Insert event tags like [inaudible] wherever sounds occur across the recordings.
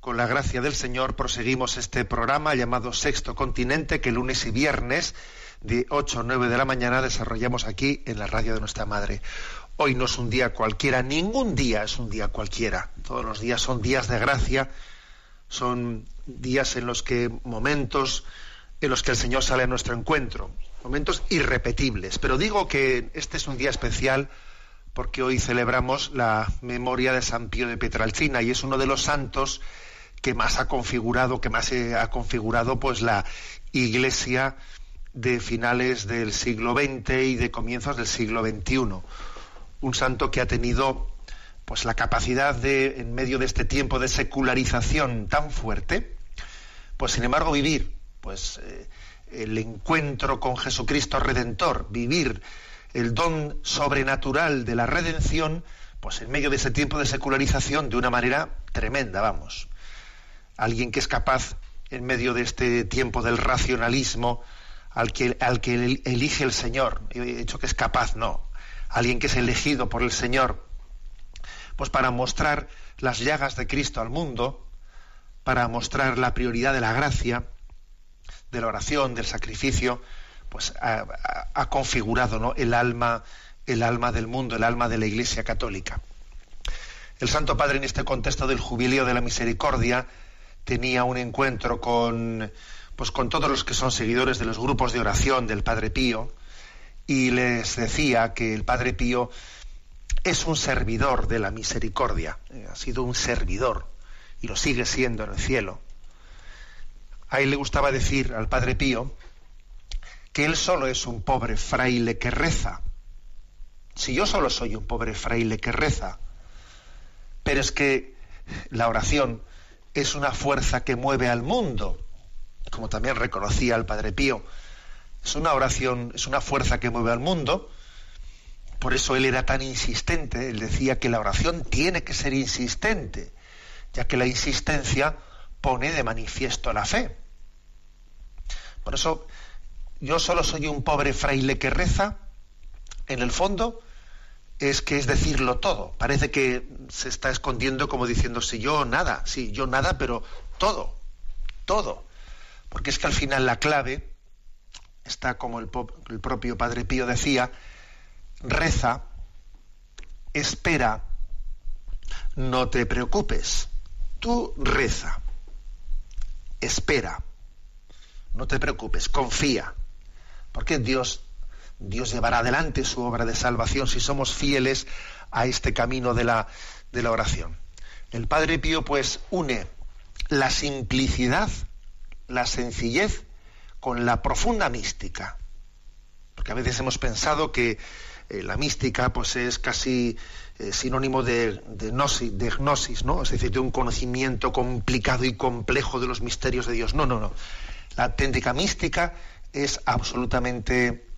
con la gracia del Señor, proseguimos este programa llamado Sexto Continente que lunes y viernes de 8 a 9 de la mañana desarrollamos aquí en la radio de nuestra Madre. Hoy no es un día cualquiera, ningún día es un día cualquiera. Todos los días son días de gracia, son días en los que momentos en los que el Señor sale a nuestro encuentro, momentos irrepetibles. Pero digo que este es un día especial porque hoy celebramos la memoria de San Pío de Pietralcina y es uno de los santos que más ha configurado, que más ha configurado pues la Iglesia de finales del siglo XX y de comienzos del siglo XXI. Un santo que ha tenido pues la capacidad de, en medio de este tiempo de secularización tan fuerte, pues sin embargo vivir pues eh, el encuentro con Jesucristo Redentor, vivir el don sobrenatural de la redención, pues en medio de ese tiempo de secularización de una manera tremenda, vamos. Alguien que es capaz, en medio de este tiempo del racionalismo, al que, elige el Señor, he dicho que es capaz, no, alguien que es elegido por el Señor, pues para mostrar las llagas de Cristo al mundo, para mostrar la prioridad de la gracia, de la oración, del sacrificio, pues ha- ha configurado ¿no? el alma, el alma del mundo, el alma de la Iglesia Católica. El Santo Padre en este contexto del jubileo de la misericordia tenía un encuentro con pues con todos los que son seguidores de los grupos de oración del Padre Pío y les decía que el Padre Pío es un servidor de la misericordia, eh, ha sido un servidor y lo sigue siendo en el cielo. A él le gustaba decir al Padre Pío que él solo es un pobre fraile que reza. Si yo solo soy un pobre fraile que reza, pero es que la oración es una fuerza que mueve al mundo, como también reconocía el Padre Pío. Es una oración, es una fuerza que mueve al mundo. Por eso él era tan insistente, él decía que la oración tiene que ser insistente, ya que la insistencia pone de manifiesto la fe. Por eso yo solo soy un pobre fraile que reza, en el fondo es que es decirlo todo. Parece que se está escondiendo como diciendo, si yo nada, sí, yo nada, pero todo, todo. Porque es que al final la clave está como el, el propio Padre Pío decía, reza, espera, no te preocupes. Tú reza, espera, no te preocupes, confía. Porque Dios, Dios llevará adelante su obra de salvación si somos fieles a este camino de la, de la oración. El Padre Pío pues une la simplicidad, la sencillez con la profunda mística. Porque a veces hemos pensado que eh, la mística pues es casi eh, sinónimo de, gnosis, de gnosis, ¿no? Es decir, de un conocimiento complicado y complejo de los misterios de Dios. No, no, no. La auténtica mística es absolutamente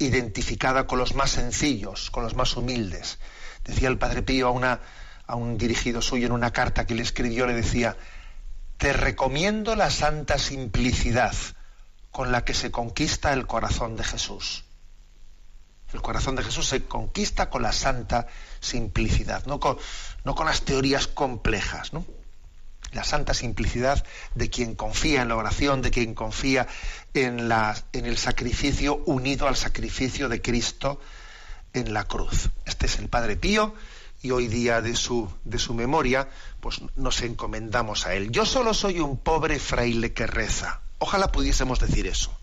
identificada con los más sencillos, con los más humildes. Decía el Padre Pío a, una, un dirigido suyo en una carta que le escribió, le decía, te recomiendo la santa simplicidad con la que se conquista el corazón de Jesús. El corazón de Jesús se conquista con la santa simplicidad, no con, no con las teorías complejas, ¿no? La santa simplicidad de quien confía en la oración, de quien confía en, la, en el sacrificio unido al sacrificio de Cristo en la cruz. Este es el Padre Pío y hoy día de su, de su memoria, pues nos encomendamos a él. Yo solo soy un pobre fraile que reza. Ojalá pudiésemos decir eso.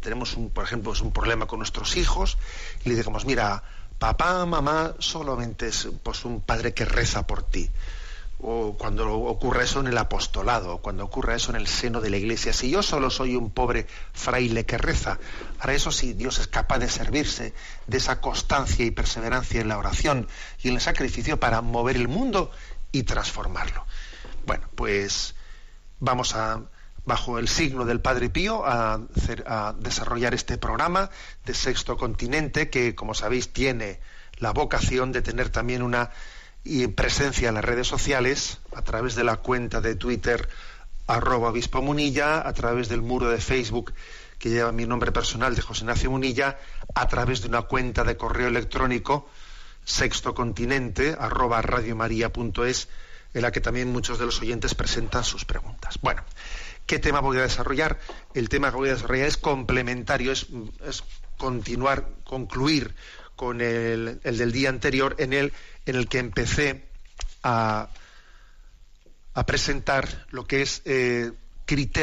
tenemos, un, por ejemplo, un problema con nuestros hijos y le digamos, mira, papá, mamá, solamente es pues, un padre que reza por ti o cuando ocurre eso en el apostolado, o cuando ocurre eso en el seno de la iglesia. Si yo solo soy un pobre fraile que reza, para eso sí, Dios es capaz de servirse de esa constancia y perseverancia en la oración y en el sacrificio para mover el mundo y transformarlo. Bueno, pues vamos a, bajo el signo del Padre Pío, a desarrollar este programa de Sexto Continente, que, como sabéis, tiene la vocación de tener también una y presencia en las redes sociales a través de la cuenta de Twitter arroba obispo Munilla, a través del muro de Facebook que lleva mi nombre personal de José Ignacio Munilla, a través de una cuenta de correo electrónico sextocontinente arroba radiomaria.es en la que también muchos de los oyentes presentan sus preguntas. Bueno, ¿qué tema voy a desarrollar? El tema que voy a desarrollar es complementario, es, es continuar, concluir con el, el del día anterior en el en el que empecé a, presentar lo que es eh,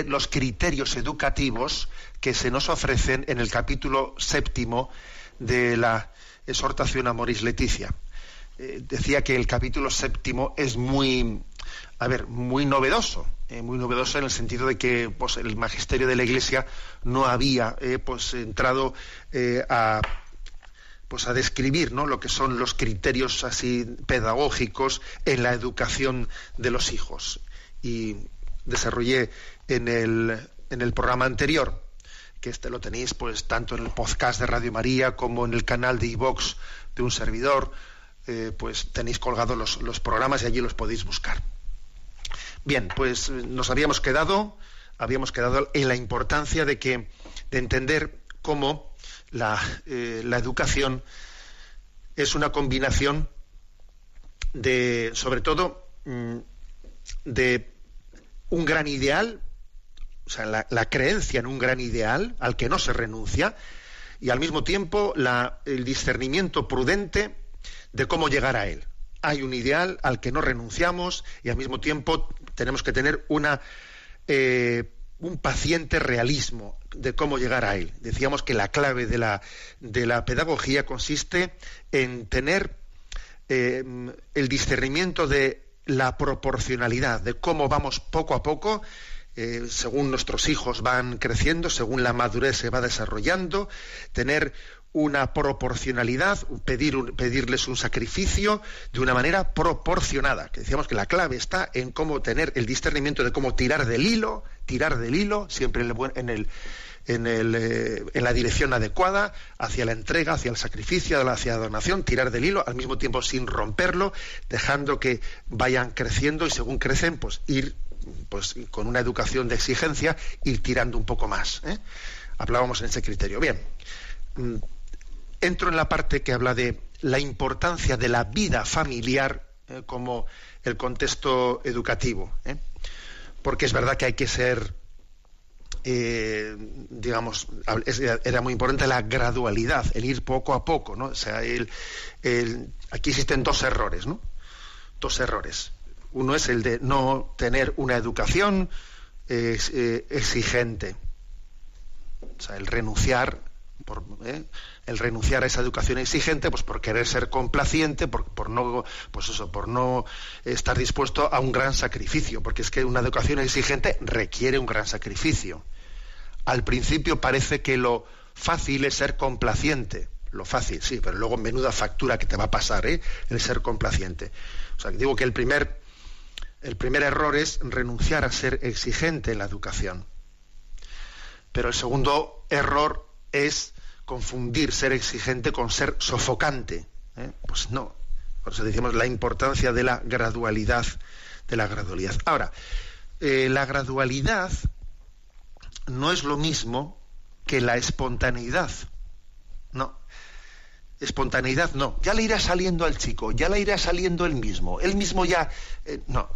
los criterios educativos que se nos ofrecen en el capítulo séptimo de la exhortación a Moris Leticia. Eh, decía que el capítulo séptimo es muy, a ver, muy novedoso, eh, muy novedoso en el sentido de que pues, el magisterio de la Iglesia no había pues entrado a pues a describir ¿no? lo que son los criterios así pedagógicos en la educación de los hijos. Y desarrollé en el, en el programa anterior, que este lo tenéis pues tanto en el podcast de Radio María como en el canal de iVox de un servidor, eh, pues tenéis colgados los, los programas y allí los podéis buscar. Bien, pues nos habíamos quedado, habíamos quedado en la importancia de que, de entender cómo eh, la, educación es una combinación de, sobre todo, mm, de un gran ideal, o sea, la, creencia en un gran ideal al que no se renuncia, y al mismo tiempo el discernimiento prudente de cómo llegar a él. Hay un ideal al que no renunciamos y al mismo tiempo tenemos que tener una eh, un paciente realismo de cómo llegar a él. Decíamos que la clave de la, de la pedagogía consiste en tener eh, el discernimiento de la proporcionalidad, de cómo vamos poco a poco, eh, según nuestros hijos van creciendo, según la madurez se va desarrollando, tener una proporcionalidad, pedir pedirles un sacrificio de una manera proporcionada. Que decíamos que la clave está en cómo tener el discernimiento de cómo tirar del hilo, tirar del hilo, siempre en, el, en, el, eh, en la dirección adecuada, hacia la entrega, hacia el sacrificio, hacia la donación, tirar del hilo, al mismo tiempo sin romperlo, dejando que vayan creciendo y según crecen, pues ir pues con una educación de exigencia, ir tirando un poco más. ¿eh? Hablábamos en ese criterio. Bien mm, entro en la parte que habla de la importancia de la vida familiar eh, como el contexto educativo. Porque es verdad que hay que ser, eh, digamos, era muy importante la gradualidad, el ir poco a poco, ¿no? O sea, el, aquí existen dos errores, ¿no? Dos errores. Uno es el de no tener una educación exigente, o sea, el renunciar por, el renunciar a esa educación exigente, pues por querer ser complaciente, por, no, pues por no estar dispuesto a un gran sacrificio, porque es que una educación exigente requiere un gran sacrificio. Al principio parece que lo fácil es ser complaciente, lo fácil, sí, pero luego menuda factura que te va a pasar, ¿eh? el ser complaciente. O sea, digo que el primer, el primer error es renunciar a ser exigente en la educación. Pero el segundo error es confundir ser exigente con ser sofocante. ¿eh? Pues no. Por eso decimos la importancia de la gradualidad, de la gradualidad. Ahora, eh, la gradualidad no es lo mismo que la espontaneidad. No. Espontaneidad no. Ya le irá saliendo al chico, ya le irá saliendo él mismo. Él mismo ya. Eh, no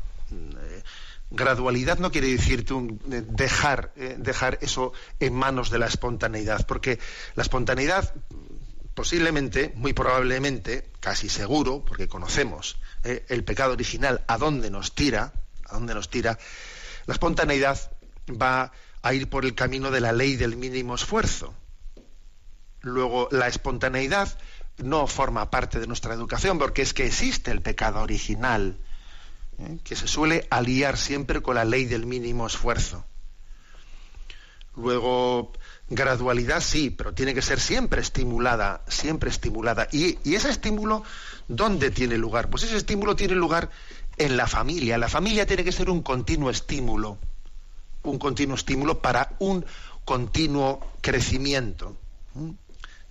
gradualidad no quiere decir eh, dejar, eh, dejar eso en manos de la espontaneidad, porque la espontaneidad posiblemente, muy probablemente, casi seguro, porque conocemos eh, el pecado original, a dónde nos tira, a dónde nos tira, la espontaneidad va a ir por el camino de la ley del mínimo esfuerzo. Luego, la espontaneidad no forma parte de nuestra educación porque es que existe el pecado original, ¿eh? que se suele aliar siempre con la ley del mínimo esfuerzo. Luego, gradualidad sí, pero tiene que ser siempre estimulada, siempre estimulada. Y, y, ese estímulo, ¿dónde tiene lugar? Pues ese estímulo tiene lugar en la familia. La familia tiene que ser un continuo estímulo, un continuo estímulo para un continuo crecimiento.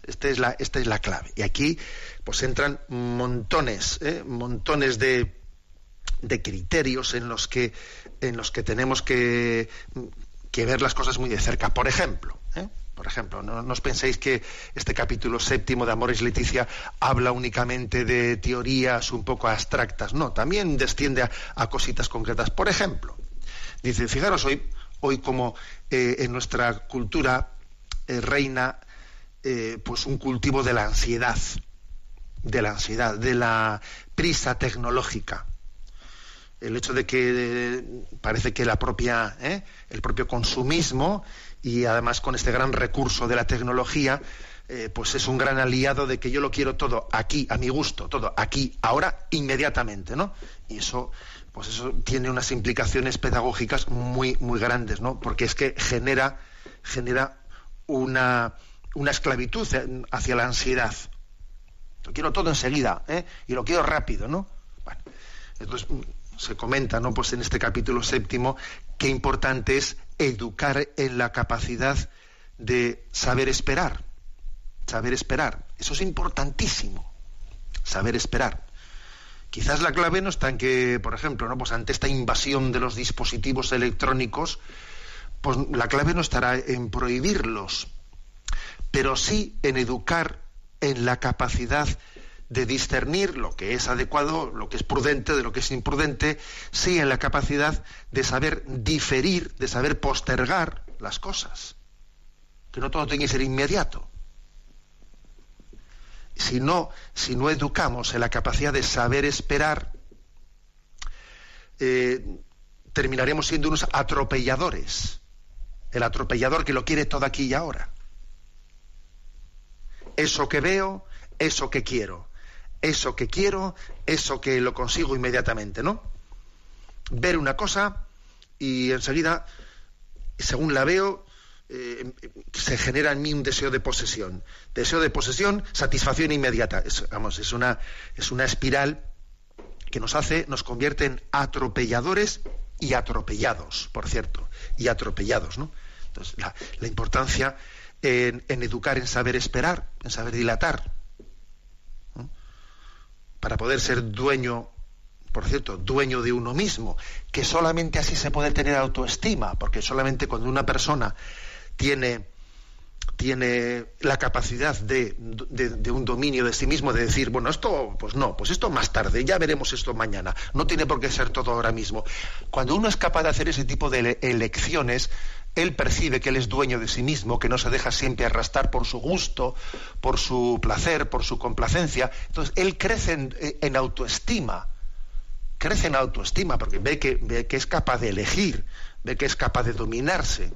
Esta es la, esta es la clave. Y aquí pues entran montones, ¿eh? montones de, de, criterios en los que, en los que tenemos que, que ver las cosas muy de cerca. Por ejemplo, ¿eh? por ejemplo, no, os penséis que este capítulo séptimo de Amores Leticia habla únicamente de teorías un poco abstractas. No, también desciende a, a cositas concretas. Por ejemplo, dice, fijaros hoy, hoy como eh, en nuestra cultura eh, reina pues un cultivo de la ansiedad, de la ansiedad, de la prisa tecnológica. El hecho de que eh, parece que la propia, ¿eh? el propio consumismo y además con este gran recurso de la tecnología, eh, pues es un gran aliado de que yo lo quiero todo aquí, a mi gusto, todo aquí, ahora, inmediatamente, ¿no? Y eso, pues eso tiene unas implicaciones pedagógicas muy, muy grandes, ¿no? Porque es que genera, genera una, una esclavitud hacia la ansiedad. Lo quiero todo enseguida, ¿eh? y lo quiero rápido, ¿no? Bueno, entonces se comenta, ¿no? Pues en este capítulo séptimo, qué importante es educar en la capacidad de saber esperar. Saber esperar. Eso es importantísimo. Saber esperar. Quizás la clave no está en que, por ejemplo, ¿no? Pues ante esta invasión de los dispositivos electrónicos, pues la clave no estará en prohibirlos, pero sí en educar en la capacidad de discernir lo que es adecuado, lo que es prudente de lo que es imprudente, sí en la capacidad de saber diferir, de saber postergar las cosas. Que no todo tiene que ser inmediato. Si no, si no educamos en la capacidad de saber esperar, eh, terminaremos siendo unos atropelladores. El atropellador que lo quiere todo aquí y ahora eso que veo, eso que quiero, eso que quiero, eso que lo consigo inmediatamente, ¿no? Ver una cosa y enseguida, según la veo, eh, se genera en mí un deseo de posesión. Deseo de posesión, satisfacción inmediata. Es, vamos, es una, es una espiral que nos hace, nos convierte en atropelladores y atropellados, por cierto, y atropellados, ¿no? Entonces, la, importancia en, educar en saber esperar, en saber dilatar. Para poder ser dueño, por cierto, dueño de uno mismo, que solamente así se puede tener autoestima, porque solamente cuando una persona tiene tiene la capacidad de, un dominio de sí mismo, de decir, bueno, esto, pues no, pues esto más tarde, ya veremos esto mañana, no tiene por qué ser todo ahora mismo. Cuando uno es capaz de hacer ese tipo de elecciones, él percibe que él es dueño de sí mismo, que no se deja siempre arrastrar por su gusto, por su placer, por su complacencia. Entonces, él crece en, en autoestima, crece en autoestima, porque ve que, ve que es capaz de elegir, ve que es capaz de dominarse.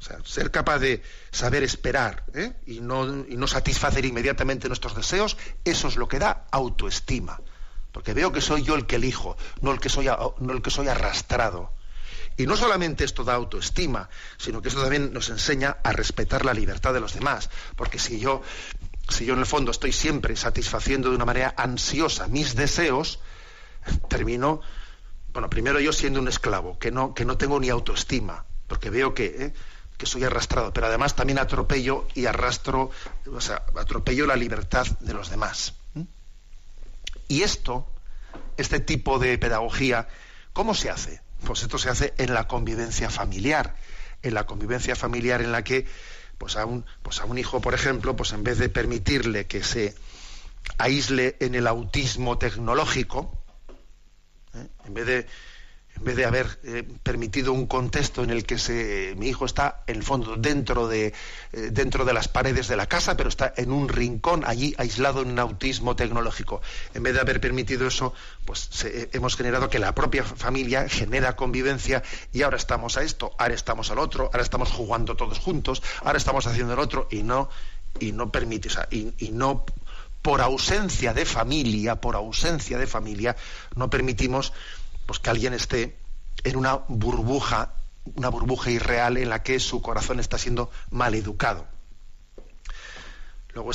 O sea, ser capaz de saber esperar ¿eh? y, no, y no satisfacer inmediatamente nuestros deseos, eso es lo que da autoestima. Porque veo que soy yo el que elijo, no el que soy, no el que soy arrastrado. Y no solamente esto da autoestima, sino que esto también nos enseña a respetar la libertad de los demás. Porque si yo, si yo en el fondo estoy siempre satisfaciendo de una manera ansiosa mis deseos, termino, bueno, primero yo siendo un esclavo, que no, que no tengo ni autoestima, porque veo que, ¿eh? Que soy arrastrado, pero además también atropello y arrastro, o sea, atropello la libertad de los demás. Y esto, este tipo de pedagogía, ¿cómo se hace? Pues esto se hace en la convivencia familiar, en la convivencia familiar en la que pues a un, pues hijo, por ejemplo, pues en vez de permitirle que se aísle en el autismo tecnológico, ¿eh? en vez de en vez de haber eh, permitido un contexto en el que se, mi hijo está en el fondo dentro de, eh, dentro de las paredes de la casa, pero está en un rincón allí aislado en un autismo tecnológico. En vez de haber permitido eso, pues eh, hemos generado que la propia familia genera convivencia y ahora estamos a esto, ahora estamos al otro, ahora estamos jugando todos juntos, ahora estamos haciendo el otro y no y no permite, o sea, y no por ausencia de familia, por ausencia de familia, no permitimos pues que alguien esté en una burbuja, una burbuja irreal en la que su corazón está siendo mal educado. Luego,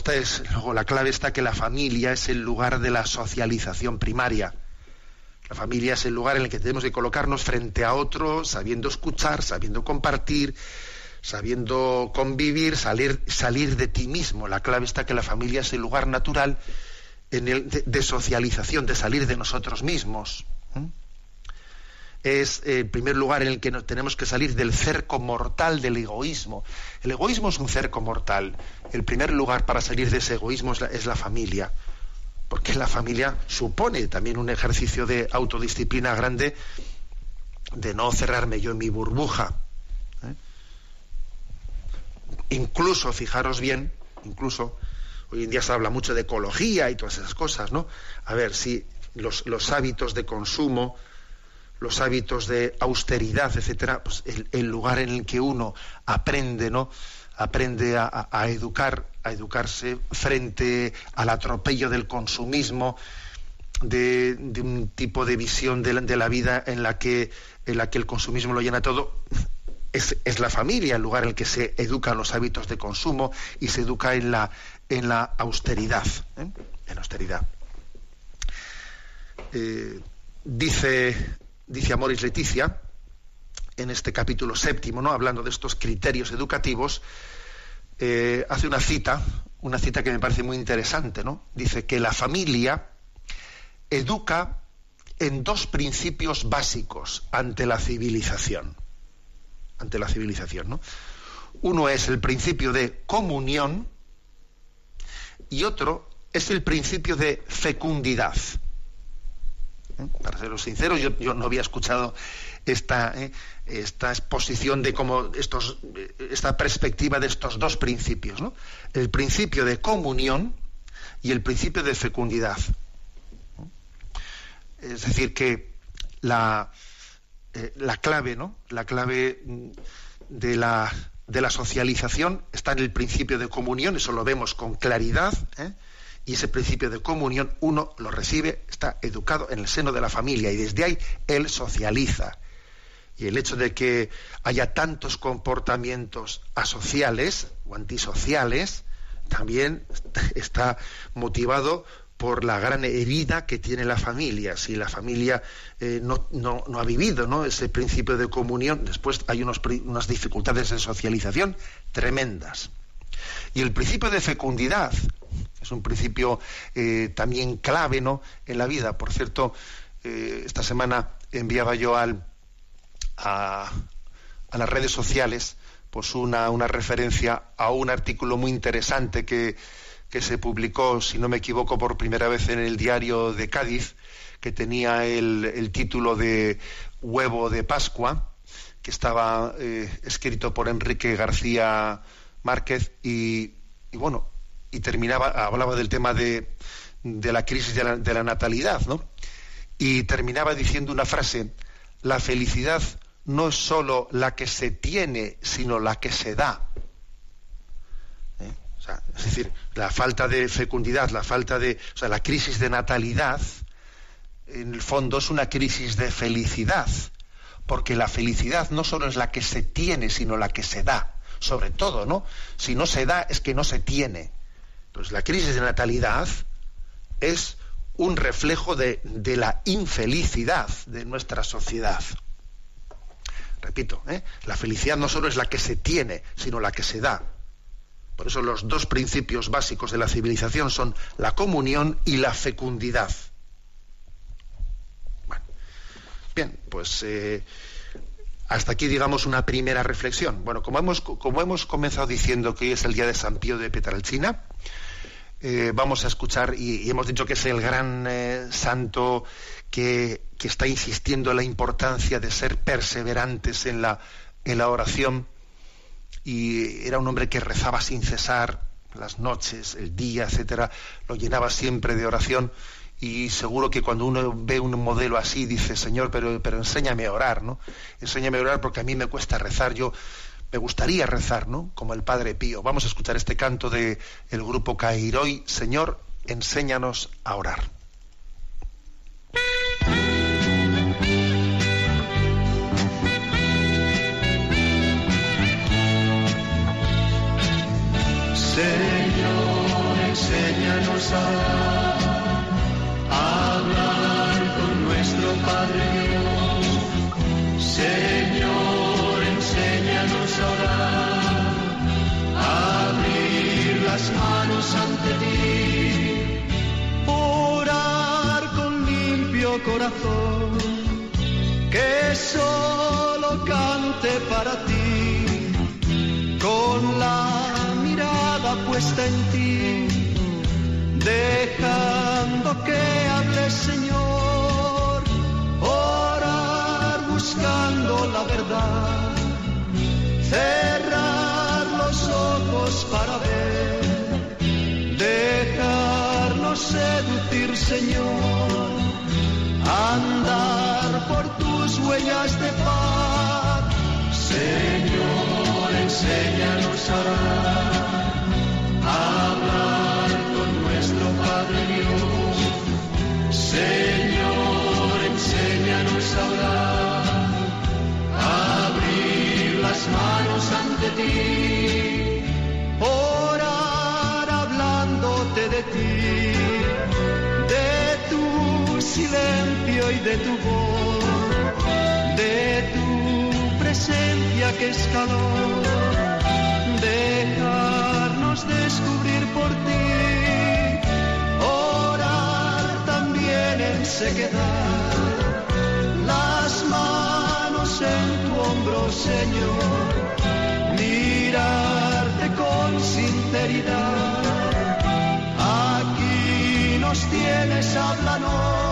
la clave está que la familia es el lugar de la socialización primaria. La familia es el lugar en el que tenemos que colocarnos frente a otro, sabiendo escuchar, sabiendo compartir, sabiendo convivir, salir, de ti mismo. La clave está que la familia es el lugar natural en el, de, socialización, de salir de nosotros mismos es el primer lugar en el que tenemos que salir del cerco mortal del egoísmo. El egoísmo es un cerco mortal. El primer lugar para salir de ese egoísmo es la, familia, porque la familia supone también un ejercicio de autodisciplina grande de no cerrarme yo en mi burbuja. ¿eh? Incluso, fijaros bien, incluso, hoy en día se habla mucho de ecología y todas esas cosas, ¿no? A ver, si los hábitos de consumo, los hábitos de austeridad, etcétera, pues el, lugar en el que uno aprende, ¿no? aprende a, educar, a educarse frente al atropello del consumismo, de, un tipo de visión de la, vida en la que en la que el consumismo lo llena todo, es, la familia el lugar en el que se educan los hábitos de consumo y se educa en la, en la austeridad. ¿eh? En austeridad. Eh, dice dice Amoris Leticia, en este capítulo séptimo, ¿no? hablando de estos criterios educativos, eh, hace una cita, una cita que me parece muy interesante, ¿no? Dice que la familia educa en dos principios básicos ante la civilización. Ante la civilización, ¿no? Uno es el principio de comunión y otro es el principio de fecundidad. ¿Eh? Para ser sinceros, yo, yo, no había escuchado esta, ¿eh? esta exposición de cómo estos, esta perspectiva de estos dos principios, ¿no? El principio de comunión y el principio de fecundidad. Es decir, que la, eh, la clave, ¿no? La clave de la, de la socialización está en el principio de comunión, eso lo vemos con claridad, ¿eh? Y ese principio de comunión uno lo recibe, está educado en el seno de la familia y desde ahí él socializa. Y el hecho de que haya tantos comportamientos asociales o antisociales también [laughs] está motivado por la gran herida que tiene la familia. Si la familia eh, no, ha vivido ¿no? ese principio de comunión, después hay unos, unas dificultades de socialización tremendas. Y el principio de fecundidad, es un principio eh, también clave ¿no? en la vida. Por cierto, eh, esta semana enviaba yo al, a, las redes sociales pues una, referencia a un artículo muy interesante que, se publicó, si no me equivoco, por primera vez en el diario de Cádiz, que tenía el, título de Huevo de Pascua, que estaba eh, escrito por Enrique García Márquez y bueno, y terminaba, hablaba del tema de, la crisis de la, natalidad, ¿no? Y terminaba diciendo una frase, la felicidad no es sólo la que se tiene, sino la que se da. ¿Eh? es decir, la falta de fecundidad, la falta de, o sea, la crisis de natalidad, en el fondo es una crisis de felicidad, porque la felicidad no solo es la que se tiene, sino la que se da, sobre todo, ¿no? Si no se da es que no se tiene. Entonces, la crisis de natalidad es un reflejo de, la infelicidad de nuestra sociedad. Repito, ¿eh? la felicidad no solo es la que se tiene, sino la que se da. Por eso los dos principios básicos de la civilización son la comunión y la fecundidad. bien, pues eh, hasta aquí digamos una primera reflexión. Bueno, como hemos, como hemos comenzado diciendo que hoy es el día de San Pío de Petralcina, eh, vamos a escuchar, y, hemos dicho que es el gran eh, santo que que está insistiendo en la importancia de ser perseverantes en la, en la oración. Y era un hombre que rezaba sin cesar las noches, el día, etcétera, lo llenaba siempre de oración. Y seguro que cuando uno ve un modelo así dice, Señor, pero, pero enséñame a orar, ¿no? Enséñame a orar porque a mí me cuesta rezar. Yo me gustaría rezar, ¿no? Como el Padre Pío. Vamos a escuchar este canto del el grupo Cairoi. Señor, enséñanos a orar. Señor, enséñanos a hablar las manos ante ti, orar con limpio corazón, que solo cante para ti, con la puesta en ti, dejando que hable Señor, orar buscando la verdad, cerrar los ojos para ver, Señor, andar por tus huellas de paz, Señor, enséñanos a orar hablar con nuestro Padre Dios. Señor, enséñanos a orar, a abrir las manos ante ti, silencio y de tu voz, de tu presencia que es calor descubrir por ti, orar también en sequedad, las manos en tu hombro, Señor, mirarte con sinceridad. Aquí nos tienes, háblanos,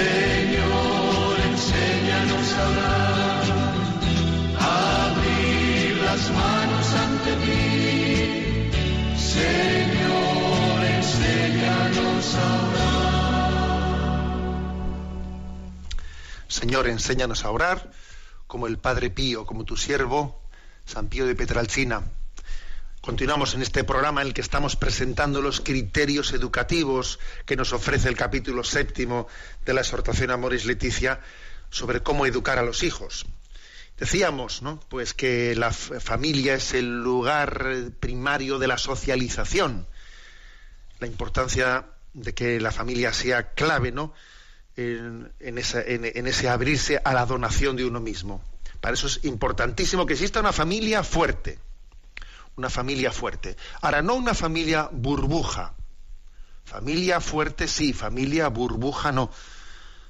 Señor, enséñanos a orar, abrir las manos ante ti. Señor, enséñanos a orar. Señor, enséñanos a orar, como el Padre Pío, como tu siervo, San Pío de Petralcina. Continuamos en este programa en el que estamos presentando los criterios educativos que nos ofrece el capítulo séptimo de la exhortación a Moris Leticia sobre cómo educar a los hijos. Decíamos, ¿no? Pues que la familia es el lugar primario de la socialización. La importancia de que la familia sea clave, ¿no? En ese abrirse a la donación de uno mismo. Para eso es importantísimo que exista una familia fuerte una familia fuerte. Ahora, no una familia burbuja. Familia fuerte sí, familia burbuja no.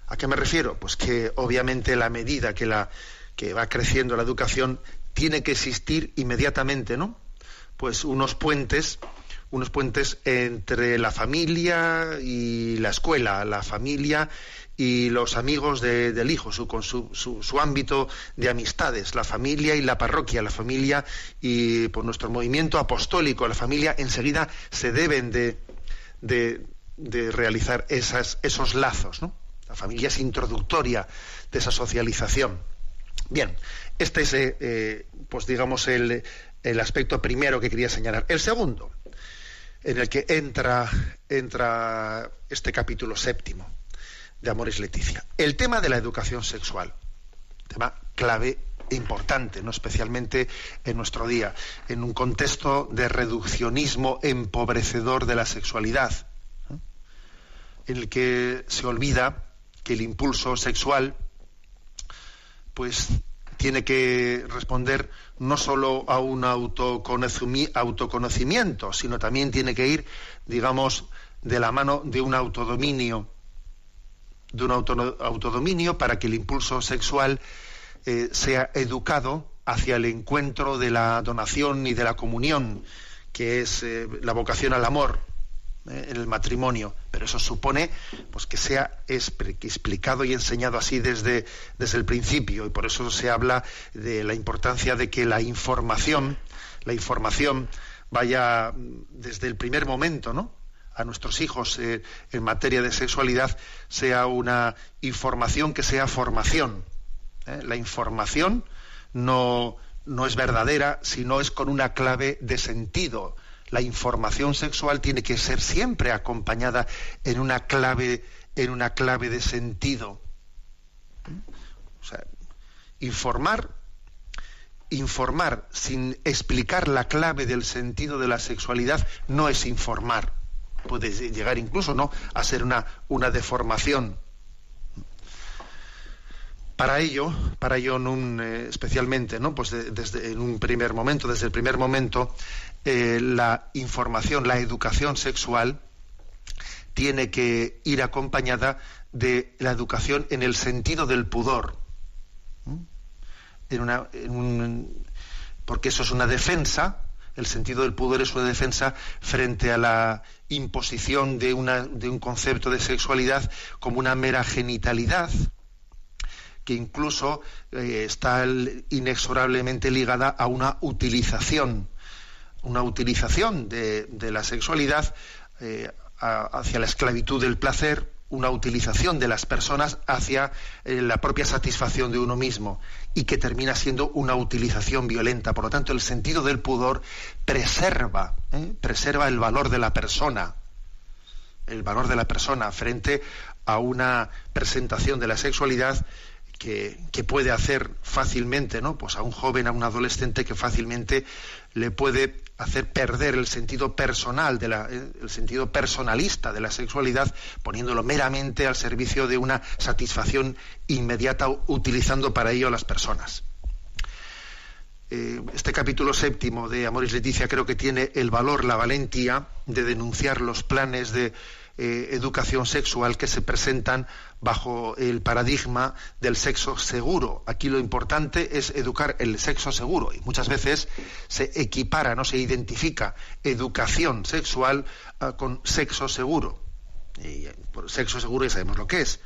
¿A qué me refiero? Pues que obviamente la medida que, la, que va creciendo la educación tiene que existir inmediatamente, ¿no? Pues unos puentes, unos puentes entre la familia y la escuela, la familia y los amigos del hijo, su, con su, su, ámbito de amistades, la familia y la parroquia, la familia y por nuestro movimiento apostólico, la familia enseguida se deben de, de, realizar esas, esos lazos. La familia es introductoria de esa socialización. Bien, este es, eh, eh, pues digamos, el, el aspecto primero que quería señalar. El segundo, en el que entra, entra este capítulo séptimo de Amores Leticia. El tema de la educación sexual, tema clave importante, ¿no? especialmente en nuestro día, en un contexto de reduccionismo empobrecedor de la sexualidad, en el que se olvida que el impulso sexual pues tiene que responder no solo a un autoconocimiento, sino también tiene que ir, digamos, de la mano de un autodominio de un autodominio para que el impulso sexual eh, sea educado hacia el encuentro de la donación y de la comunión, que es eh, la vocación al amor eh, en el matrimonio. Pero eso supone pues, que sea explicado y enseñado así desde, desde el principio. Y por eso se habla de la importancia de que la información, la información vaya desde el primer momento, ¿no? A nuestros hijos eh, en materia de sexualidad sea una información que sea formación. ¿eh? La información no, no es verdadera si no es con una clave de sentido. La información sexual tiene que ser siempre acompañada en una clave, en una clave de sentido. O sea, informar, informar sin explicar la clave del sentido de la sexualidad no es informar puede llegar incluso ¿no? a ser una, una deformación. Para ello, para ello en un, eh, especialmente, ¿no? pues desde en un primer momento, desde el primer momento, eh, la información, la educación sexual tiene que ir acompañada de la educación en el sentido del pudor. En una, en un, porque eso es una defensa el sentido del pudor es una defensa frente a la imposición de, un concepto de sexualidad como una mera genitalidad, que incluso eh, está inexorablemente ligada a una utilización, una utilización de, la sexualidad eh, hacia la esclavitud del placer, una utilización de las personas hacia eh, la propia satisfacción de uno mismo y que termina siendo una utilización violenta. Por lo tanto, el sentido del pudor preserva, ¿eh? preserva el valor de la persona, el valor de la persona frente a una presentación de la sexualidad que, puede hacer fácilmente, ¿no? Pues a un joven, a un adolescente que fácilmente le puede hacer perder el sentido personal, de la, el sentido personalista de la sexualidad, poniéndolo meramente al servicio de una satisfacción inmediata, utilizando para ello a las personas. Eh, este capítulo séptimo de Amoris Leticia creo que tiene el valor, la valentía de denunciar los planes de eh, educación sexual que se presentan bajo el paradigma del sexo seguro. Aquí lo importante es educar el sexo seguro y muchas veces se equipara, no se identifica educación sexual ah, con sexo seguro. Y por sexo seguro ya sabemos lo que es.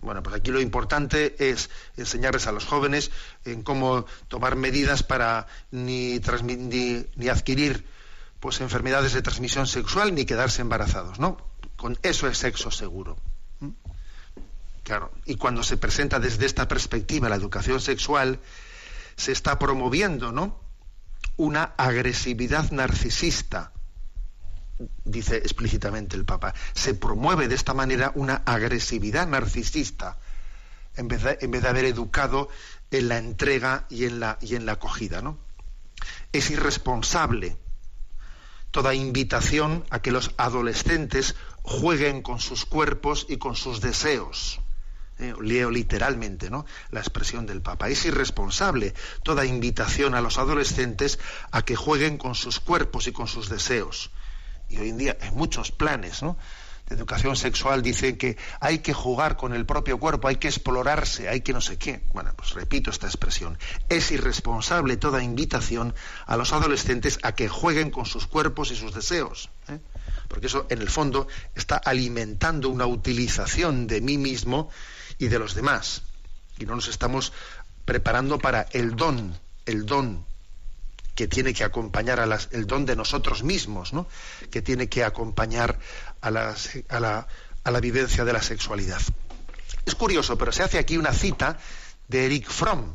Bueno, pues aquí lo importante es enseñarles a los jóvenes en cómo tomar medidas para ni, ni, ni adquirir pues enfermedades de transmisión sexual ni quedarse embarazados, ¿no? Con eso es sexo seguro. ¿Mm? Claro, y cuando se presenta desde esta perspectiva la educación sexual, se está promoviendo, ¿no? Una agresividad narcisista, dice explícitamente el Papa. Se promueve de esta manera una agresividad narcisista, en vez de, en vez de haber educado en la entrega y en la, y en la acogida, ¿no? Es irresponsable toda invitación a que los adolescentes jueguen con sus cuerpos y con sus deseos. Eh, leo literalmente ¿no? la expresión del Papa. Es irresponsable toda invitación a los adolescentes a que jueguen con sus cuerpos y con sus deseos. Y hoy en día hay muchos planes ¿no? De educación sexual dicen que hay que jugar con el propio cuerpo, hay que explorarse, hay que no sé qué. Bueno, pues repito esta expresión. Es irresponsable toda invitación a los adolescentes a que jueguen con sus cuerpos y sus deseos. ¿eh? porque eso en el fondo está alimentando una utilización de mí mismo y de los demás. Y no nos estamos preparando para el don, el don que tiene que acompañar a las, el don de nosotros mismos, ¿no? que tiene que acompañar a, las, a, la, a la vivencia de la sexualidad. Es curioso, pero se hace aquí una cita de Eric Fromm,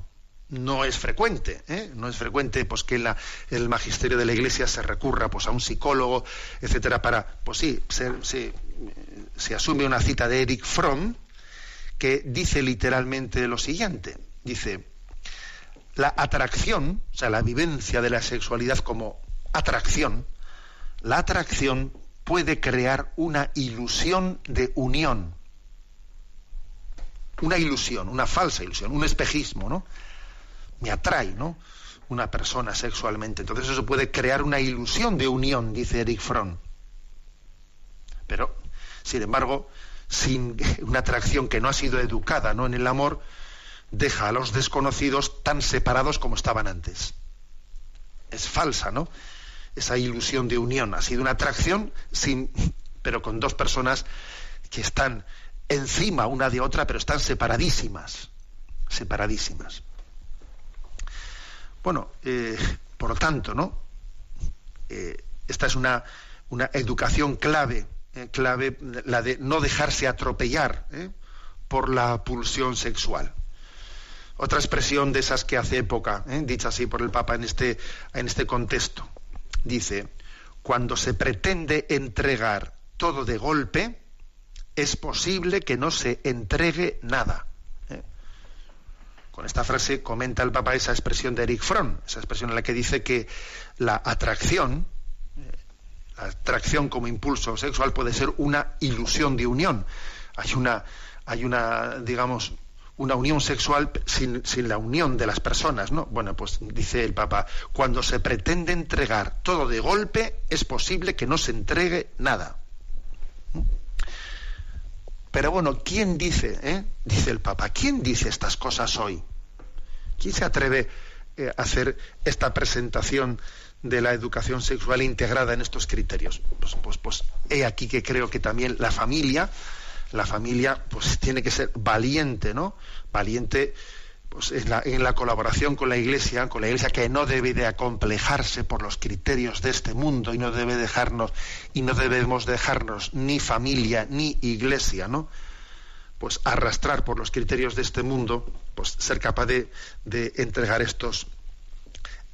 no es frecuente, ¿eh? no es frecuente pues que la, el magisterio de la Iglesia se recurra pues a un psicólogo, etcétera, para, pues sí, se, se, asume una cita de Eric Fromm que dice literalmente lo siguiente, dice la atracción, o sea, la vivencia de la sexualidad como atracción, la atracción puede crear una ilusión de unión, una ilusión, una falsa ilusión, un espejismo, ¿no? me atrae, ¿no? Una persona sexualmente. Entonces eso puede crear una ilusión de unión, dice Eric Fromm. Pero, sin embargo, sin [laughs] una atracción que no ha sido educada ¿no? en el amor, deja a los desconocidos tan separados como estaban antes. Es falsa, ¿no? Esa ilusión de unión ha sido una atracción sin, pero con dos personas que están encima una de otra, pero están separadísimas, separadísimas. Bueno, eh, por lo tanto, ¿no? Eh, esta es una, una educación clave, eh, clave, la de no dejarse atropellar por la pulsión sexual. Otra expresión de esas que hace época, dicha así por el Papa en este, en este contexto, dice, cuando se pretende entregar todo de golpe, es posible que no se entregue nada. ¿eh? Con esta frase comenta el Papa esa expresión de Eric Fromm, esa expresión en la que dice que la atracción, eh, la atracción como impulso sexual puede ser una ilusión de unión. Hay una, hay una, digamos, una unión sexual sin, la unión de las personas, ¿no? Bueno, pues dice el Papa, cuando se pretende entregar todo de golpe, es posible que no se entregue nada. Pero bueno, ¿quién dice, eh? dice el Papa, quién dice estas cosas hoy? ¿Quién se atreve eh, a hacer esta presentación de la educación sexual integrada en estos criterios? Pues, pues, pues he aquí que creo que también la familia, la familia, pues tiene que ser valiente, ¿no? Valiente pues, en, la, colaboración con la Iglesia, con la Iglesia que no debe de acomplejarse por los criterios de este mundo y no debe dejarnos y no debemos dejarnos ni familia ni Iglesia, ¿no? Pues arrastrar por los criterios de este mundo, pues ser capaz de, entregar estos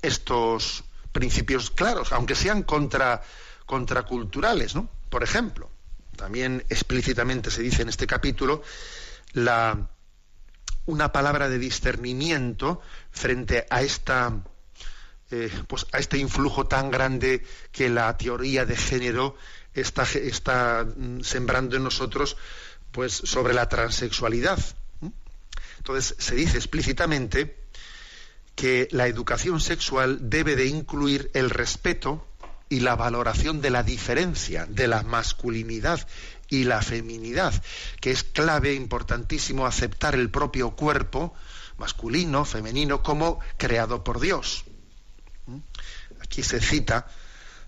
estos principios claros, aunque sean contra contraculturales, ¿no? Por ejemplo, también explícitamente se dice en este capítulo una palabra de discernimiento frente a eh, pues a este influjo tan grande que la teoría de género está, está mm, sembrando en nosotros pues sobre la transexualidad. Entonces se dice explícitamente que la educación sexual debe de incluir el respeto y la valoración de la diferencia, de la masculinidad y la feminidad, que es clave, importantísimo, aceptar el propio cuerpo, masculino, femenino, como creado por Dios. ¿Mm? Aquí se cita,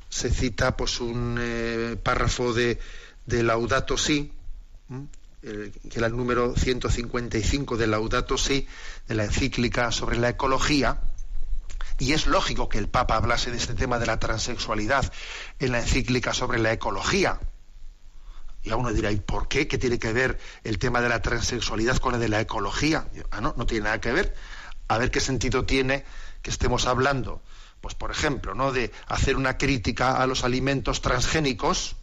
se cita pues un eh, párrafo de, de, Laudato Si, que era el número 155 de Laudato Si, de la encíclica sobre la ecología, y es lógico que el Papa hablase de este tema de la transexualidad en la encíclica sobre la ecología, y a uno dirá, ¿y por qué? ¿Qué tiene que ver el tema de la transexualidad con el de la ecología? Ah, no, no tiene nada que ver. A ver qué sentido tiene que estemos hablando, pues por ejemplo, ¿no? de hacer una crítica a los alimentos transgénicos,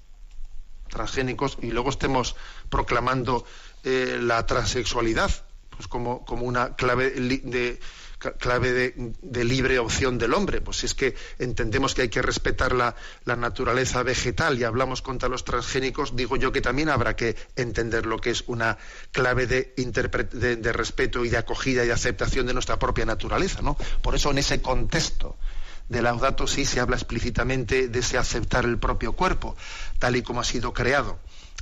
transgénicos, y luego estemos proclamando eh, la transexualidad, pues como, como una clave de, clave de, libre opción del hombre. Pues si es que entendemos que hay que respetar la, naturaleza vegetal y hablamos contra los transgénicos, digo yo que también habrá que entender lo que es una clave de, de, respeto y de acogida y de aceptación de nuestra propia naturaleza. ¿no? Por eso en ese contexto de Laudato sí se habla explícitamente de ese aceptar el propio cuerpo, tal y como ha sido creado.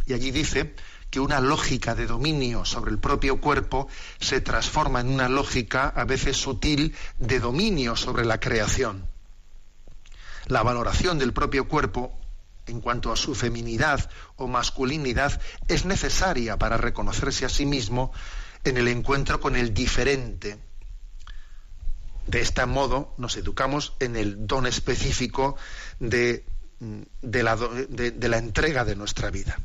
Y allí dice que una lógica de dominio sobre el propio cuerpo se transforma en una lógica a veces sutil de dominio sobre la creación. La valoración del propio cuerpo en cuanto a su feminidad o masculinidad es necesaria para reconocerse a sí mismo en el encuentro con el diferente. De este modo nos educamos en el don específico de, la, la entrega de nuestra vida.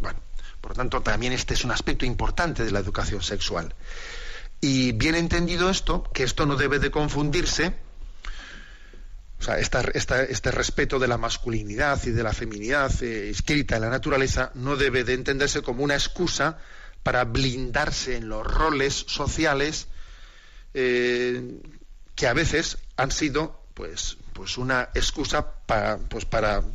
Bueno, por lo tanto, también este es un aspecto importante de la educación sexual. Y bien entendido esto, que esto no debe de confundirse, o sea, este respeto de la masculinidad y de la feminidad eh, escrita en la naturaleza no debe de entenderse como una excusa para blindarse en los roles sociales eh, que a veces han sido pues, pues una excusa para, pues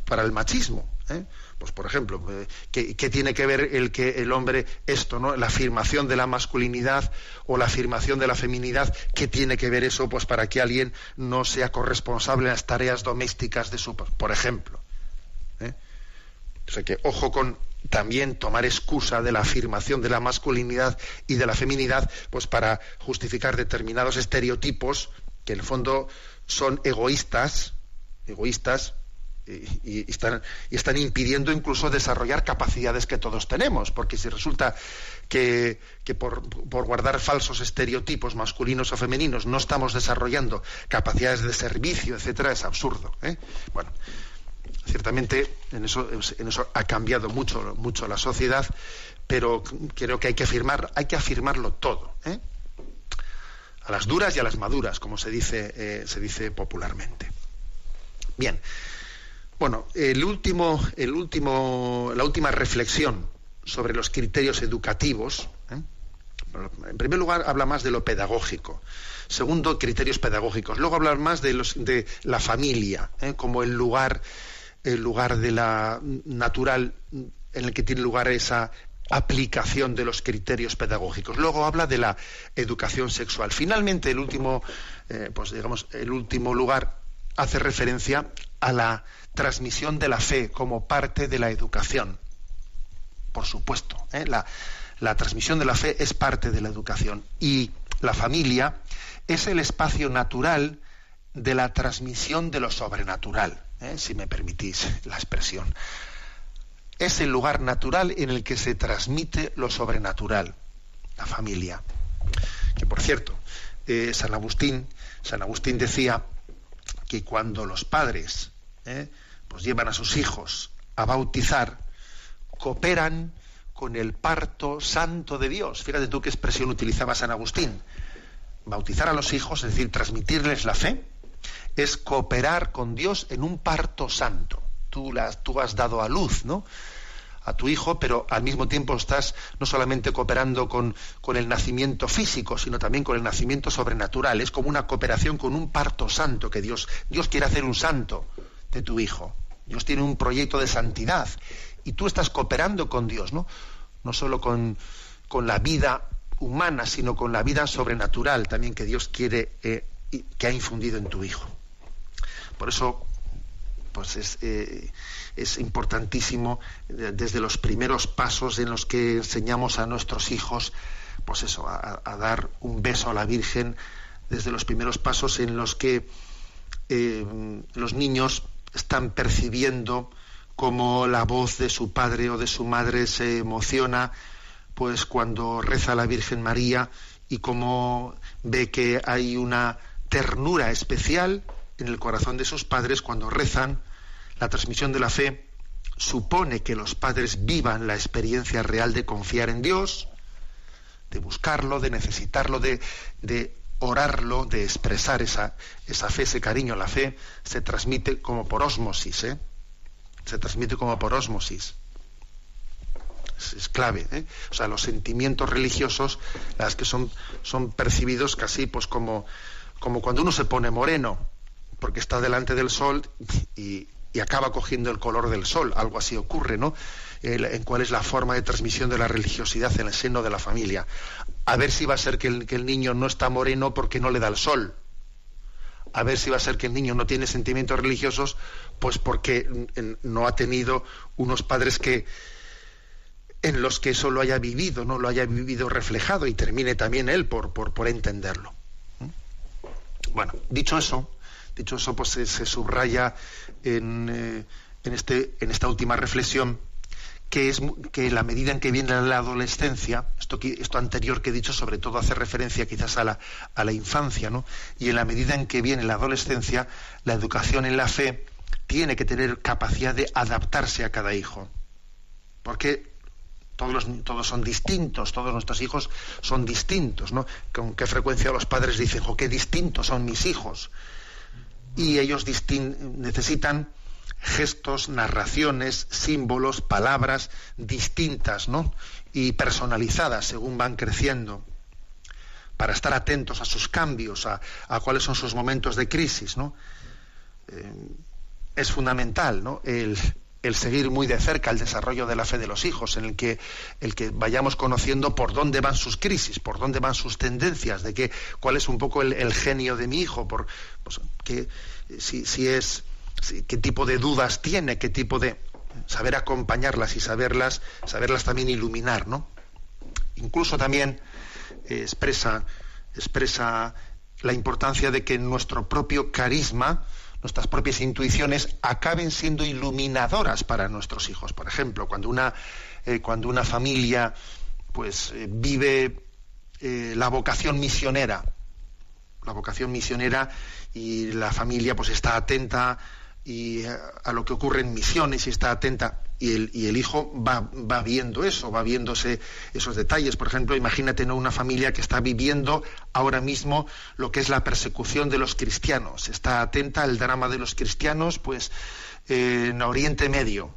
el machismo. ¿Eh? Pues por ejemplo, eh, ¿qué, tiene que ver el que el hombre esto, ¿no? La afirmación de la masculinidad o la afirmación de la feminidad, ¿qué tiene que ver eso pues para que alguien no sea corresponsable en las tareas domésticas de su por ejemplo? ¿eh? O sea que ojo con también tomar excusa de la afirmación de la masculinidad y de la feminidad, pues para justificar determinados estereotipos que en el fondo son egoístas, egoístas, y, están, impidiendo incluso desarrollar capacidades que todos tenemos, porque si resulta que, por, guardar falsos estereotipos masculinos o femeninos no estamos desarrollando capacidades de servicio, etcétera, es absurdo. ¿eh? Bueno, ciertamente en eso, en eso ha cambiado mucho, mucho la sociedad, pero creo que hay que afirmar, hay que afirmarlo todo, ¿eh? a las duras y a las maduras, como se dice, eh, se dice popularmente. Bien. Bueno, el último, el último, la última reflexión sobre los criterios educativos. ¿eh? En primer lugar, habla más de lo pedagógico. Segundo, criterios pedagógicos. Luego hablar más de, los, de la familia, ¿eh? como el lugar, el lugar de la natural en el que tiene lugar esa aplicación de los criterios pedagógicos. Luego habla de la educación sexual. Finalmente, el último, eh, pues digamos, el último lugar hace referencia a la transmisión de la fe como parte de la educación. Por supuesto, ¿eh? la, transmisión de la fe es parte de la educación y la familia es el espacio natural de la transmisión de lo sobrenatural, ¿eh? si me permitís la expresión. Es el lugar natural en el que se transmite lo sobrenatural, la familia. Que por cierto, eh, San Agustín, San Agustín decía que cuando los padres pues llevan a sus hijos a bautizar, cooperan con el parto santo de Dios. Fíjate tú qué expresión utilizaba San Agustín. Bautizar a los hijos, es decir, transmitirles la fe, es cooperar con Dios en un parto santo. Tú, tú has dado a luz, ¿no? a tu hijo, pero al mismo tiempo estás no solamente cooperando con, con, el nacimiento físico, sino también con el nacimiento sobrenatural. Es como una cooperación con un parto santo que Dios, Dios quiere hacer un santo de tu hijo. Dios tiene un proyecto de santidad y tú estás cooperando con Dios, ¿no? No solo con, la vida humana, sino con la vida sobrenatural también que Dios quiere, eh, que ha infundido en tu hijo. Por eso, pues es, eh, es importantísimo eh, desde los primeros pasos en los que enseñamos a nuestros hijos, pues eso, a, dar un beso a la Virgen, desde los primeros pasos en los que los niños están percibiendo cómo la voz de su padre o de su madre se emociona pues cuando reza la Virgen María y cómo ve que hay una ternura especial en el corazón de sus padres cuando rezan, la transmisión de la fe. Supone que los padres vivan la experiencia real de confiar en Dios, de buscarlo, de necesitarlo, de, de orarlo, de expresar esa, esa fe, ese cariño, la fe, se transmite como por ósmosis, ¿eh? Se transmite como por ósmosis. Es, clave, ¿eh? O sea, los sentimientos religiosos, las que son, son percibidos casi pues como, como cuando uno se pone moreno, porque está delante del sol y, y acaba cogiendo el color del sol, algo así ocurre, ¿no? en cuál es la forma de transmisión de la religiosidad en el seno de la familia. A ver si va a ser que el, niño no está moreno porque no le da el sol. A ver si va a ser que el niño no tiene sentimientos religiosos, pues porque no ha tenido unos padres que en los que eso lo haya vivido, no lo haya vivido reflejado y termine también él por, por, entenderlo. ¿Mm? Bueno, dicho eso, dicho eso, pues se, subraya en, eh, este, en esta última reflexión que es que la medida en que viene la adolescencia, esto, anterior que he dicho sobre todo hace referencia quizás a la, infancia, ¿no? y en la medida en que viene la adolescencia, la educación en la fe tiene que tener capacidad de adaptarse a cada hijo. Porque todos, todos son distintos, todos nuestros hijos son distintos, ¿no? Con qué frecuencia los padres dicen, qué distintos son mis hijos. Y ellos necesitan gestos, narraciones, símbolos, palabras distintas, ¿no? Y personalizadas según van creciendo, para estar atentos a sus cambios, a, cuáles son sus momentos de crisis, ¿no? Eh, es fundamental, ¿no? El, seguir muy de cerca el desarrollo de la fe de los hijos, en el que, el que vayamos conociendo por dónde van sus crisis, por dónde van sus tendencias, de qué, cuál es un poco el, genio de mi hijo, por pues, que si, si es qué tipo de dudas tiene, qué tipo de saber acompañarlas y saberlas, saberlas también iluminar, ¿no? Incluso también eh, expresa, expresa la importancia de que nuestro propio carisma, nuestras propias intuiciones acaben siendo iluminadoras para nuestros hijos. Por ejemplo, cuando una, eh, cuando una familia pues eh, vive la vocación misionera, la vocación misionera y la familia pues está atenta y a, lo que ocurre en misiones y está atenta y el, hijo va, va, viendo eso, va viéndose esos detalles. Por ejemplo, imagínate una familia que está viviendo ahora mismo lo que es la persecución de los cristianos, está atenta al drama de los cristianos, pues en Oriente Medio,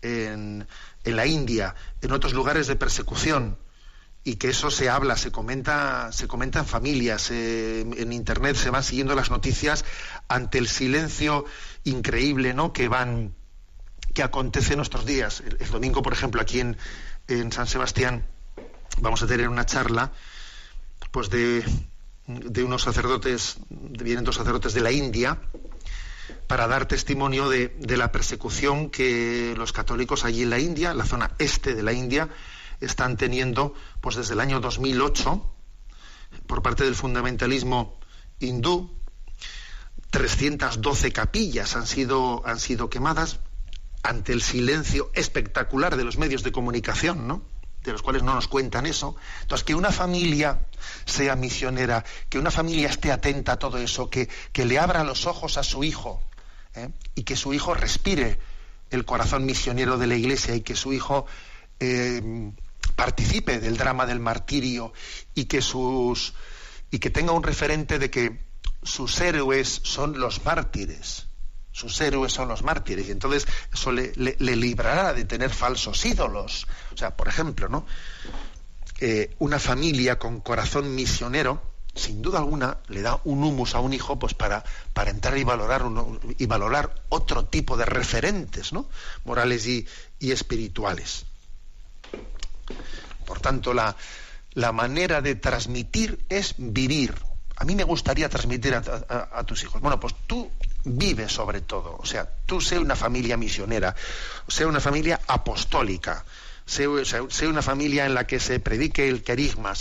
en la India, en otros lugares de persecución, y que eso se habla, se comenta, se comenta en familias, en internet se van siguiendo las noticias ante el silencio increíble, ¿no? que van que acontece en nuestros días. El, domingo, por ejemplo, aquí en, en, San Sebastián vamos a tener una charla pues de, de unos sacerdotes, vienen dos sacerdotes de la India, para dar testimonio de, de la persecución que los católicos allí en la India, la zona este de la India, están teniendo pues desde el año 2008 por parte del fundamentalismo hindú 312 capillas han sido han sido quemadas ante el silencio espectacular de los medios de comunicación, ¿no? de los cuales no nos cuentan eso. Entonces, que una familia sea misionera, que una familia esté atenta a todo eso, que, que le abra los ojos a su hijo ¿eh? y que su hijo respire el corazón misionero de la iglesia y que su hijo eh, participe del drama del martirio y que sus y que tenga un referente de que sus héroes son los mártires. Sus héroes son los mártires. Y entonces eso le, librará de tener falsos ídolos. O sea por ejemplo no eh, una familia con corazón misionero sin duda alguna le da un humus a un hijo pues para, para entrar y valorar y valorar otro tipo de referentes ¿no? morales y, y espirituales por tanto, la, manera de transmitir es vivir. A mí me gustaría transmitir a, tus hijos. Bueno, pues tú vives sobre todo. O sea, tú sé una familia misionera, sé una familia apostólica, sé, una familia en la que se predique el carisma.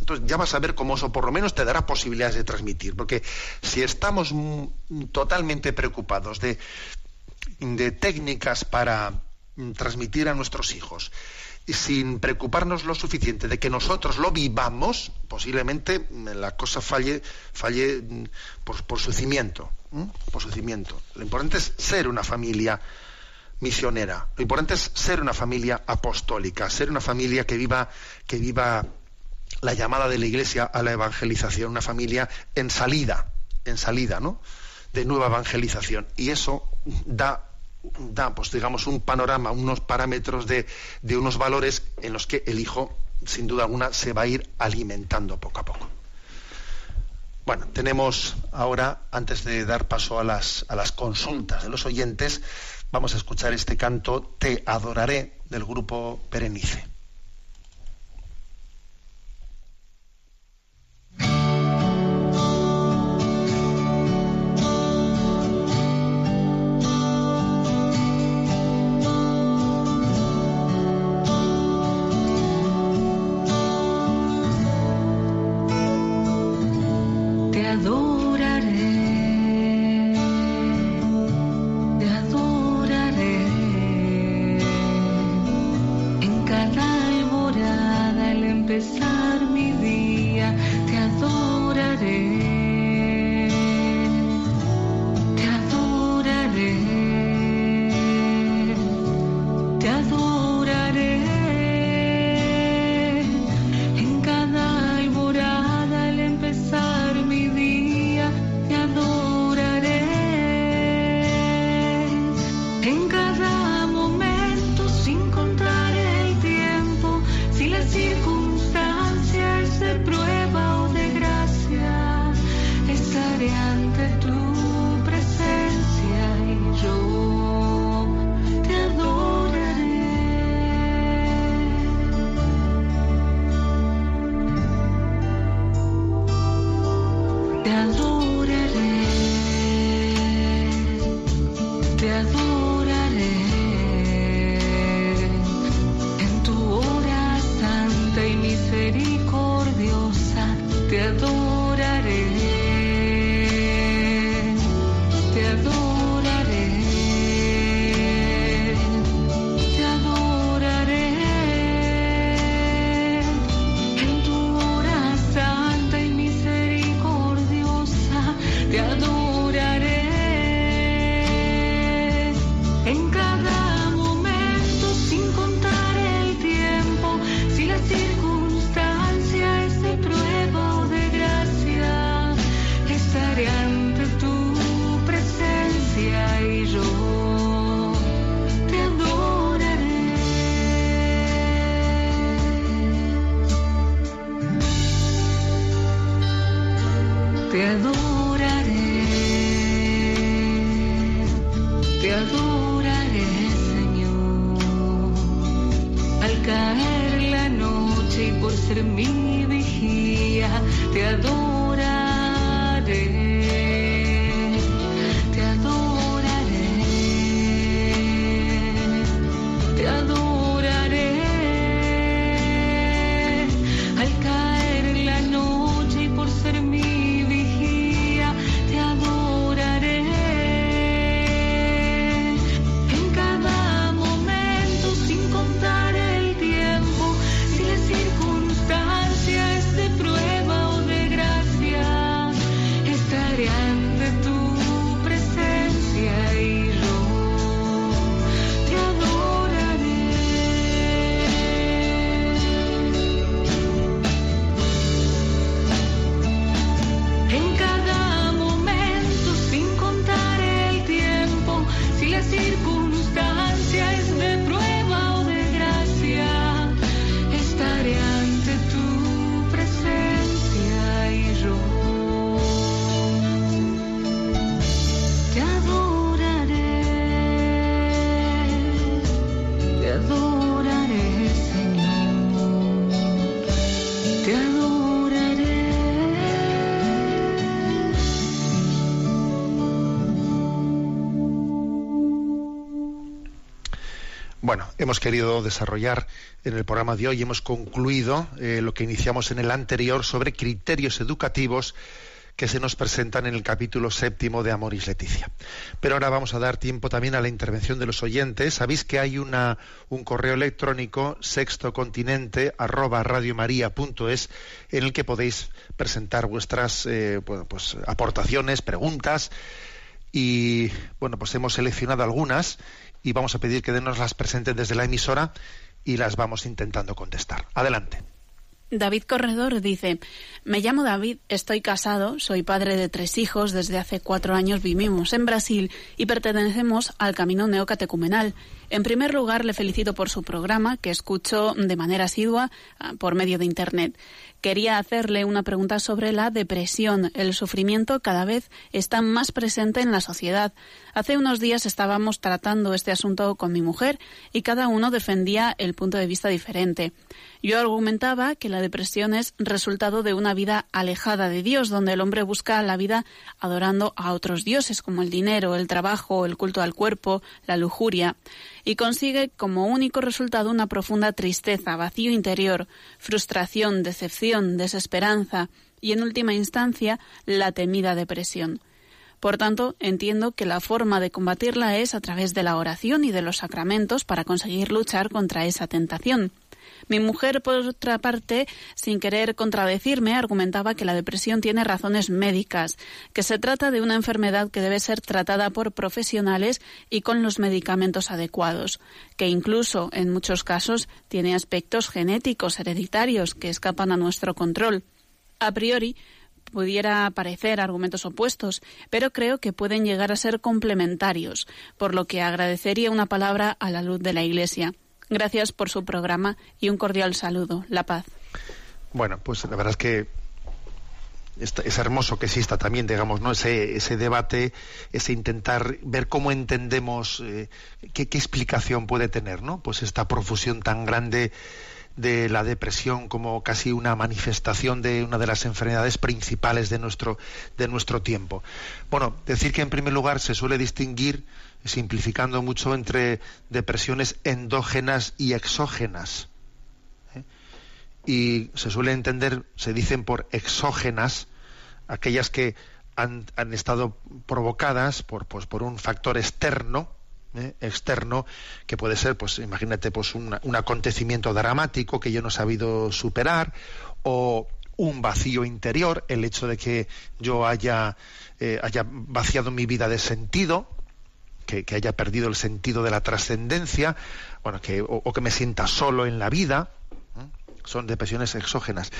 Entonces ya vas a ver cómo eso por lo menos te dará posibilidades de transmitir. Porque si estamos totalmente preocupados de, de técnicas para mm, transmitir a nuestros hijos, sin preocuparnos lo suficiente de que nosotros lo vivamos, posiblemente la cosa falle, falle mm, por, su cimiento, por su. Lo importante es ser una familia misionera. Lo importante es ser una familia apostólica, ser una familia que viva, que viva la llamada de la Iglesia a la evangelización, una familia en salida, en salida, ¿no? De nueva evangelización. Y eso da da, pues digamos, un panorama, unos parámetros de, de unos valores en los que el hijo, sin duda alguna, se va a ir alimentando poco a poco. Bueno, tenemos ahora, antes de dar paso a las, a las consultas de los oyentes, vamos a escuchar este canto Te adoraré del grupo Perenice. Te adoraré, te adoraré, en cada morada al empezar mi día, te adoraré. Noche y por ser mi vigía, te adoraré. Querido desarrollar en el programa de hoy, hemos concluido eh, lo que iniciamos en el anterior sobre criterios educativos que se nos presentan en el capítulo séptimo de Amoris Leticia. Pero ahora vamos a dar tiempo también a la intervención de los oyentes. Sabéis que hay una, un correo electrónico sextocontinente arroba radiomaria.es en el que podéis presentar vuestras eh, pues, aportaciones, preguntas y bueno pues hemos seleccionado algunas y vamos a pedir que denos las presenten desde la emisora y las vamos intentando contestar. Adelante. David Corredor dice, me llamo David, estoy casado, soy padre de tres hijos, desde hace cuatro años vivimos en Brasil y pertenecemos al Camino Neocatecumenal. En primer lugar, le felicito por su programa, que escucho de manera asidua ah, por medio de Internet. Quería hacerle una pregunta sobre la depresión. El sufrimiento cada vez está más presente en la sociedad. Hace unos días estábamos tratando este asunto con mi mujer y cada uno defendía el punto de vista diferente. Yo argumentaba que la depresión es resultado de una vida alejada de Dios, donde el hombre busca la vida adorando a otros dioses como el dinero, el trabajo, el culto al cuerpo, la lujuria, y consigue como único resultado una profunda tristeza, vacío interior, frustración, decepción, desesperanza y, en última instancia, la temida depresión. Por tanto, entiendo que la forma de combatirla es a través de la oración y de los sacramentos para conseguir luchar contra esa tentación. Mi mujer, por otra parte, sin querer contradecirme, argumentaba que la depresión tiene razones médicas, que se trata de una enfermedad que debe ser tratada por profesionales y con los medicamentos adecuados, que incluso, en muchos casos, tiene aspectos genéticos hereditarios que escapan a nuestro control. A priori, pudiera parecer argumentos opuestos, pero creo que pueden llegar a ser complementarios, por lo que agradecería una palabra a la luz de la Iglesia. Gracias por su programa y un cordial saludo. La paz. Bueno, pues la verdad es que es hermoso que exista también, digamos, ¿no? ese, ese debate, ese intentar ver cómo entendemos, eh, qué, qué, explicación puede tener, ¿no? Pues esta profusión tan grande de la depresión como casi una manifestación de una de las enfermedades principales de nuestro, de nuestro tiempo. Bueno, decir que en primer lugar se suele distinguir, simplificando mucho, entre depresiones endógenas y exógenas. ¿eh? Y se suele entender, se dicen por exógenas, aquellas que han, han estado provocadas por, pues, por un factor externo, ¿eh? externo que puede ser pues imagínate pues un, acontecimiento dramático que yo no he sabido superar o un vacío interior el hecho de que yo haya eh, haya vaciado mi vida de sentido que, que haya perdido el sentido de la trascendencia bueno que o, o, que me sienta solo en la vida ¿eh? son depresiones exógenas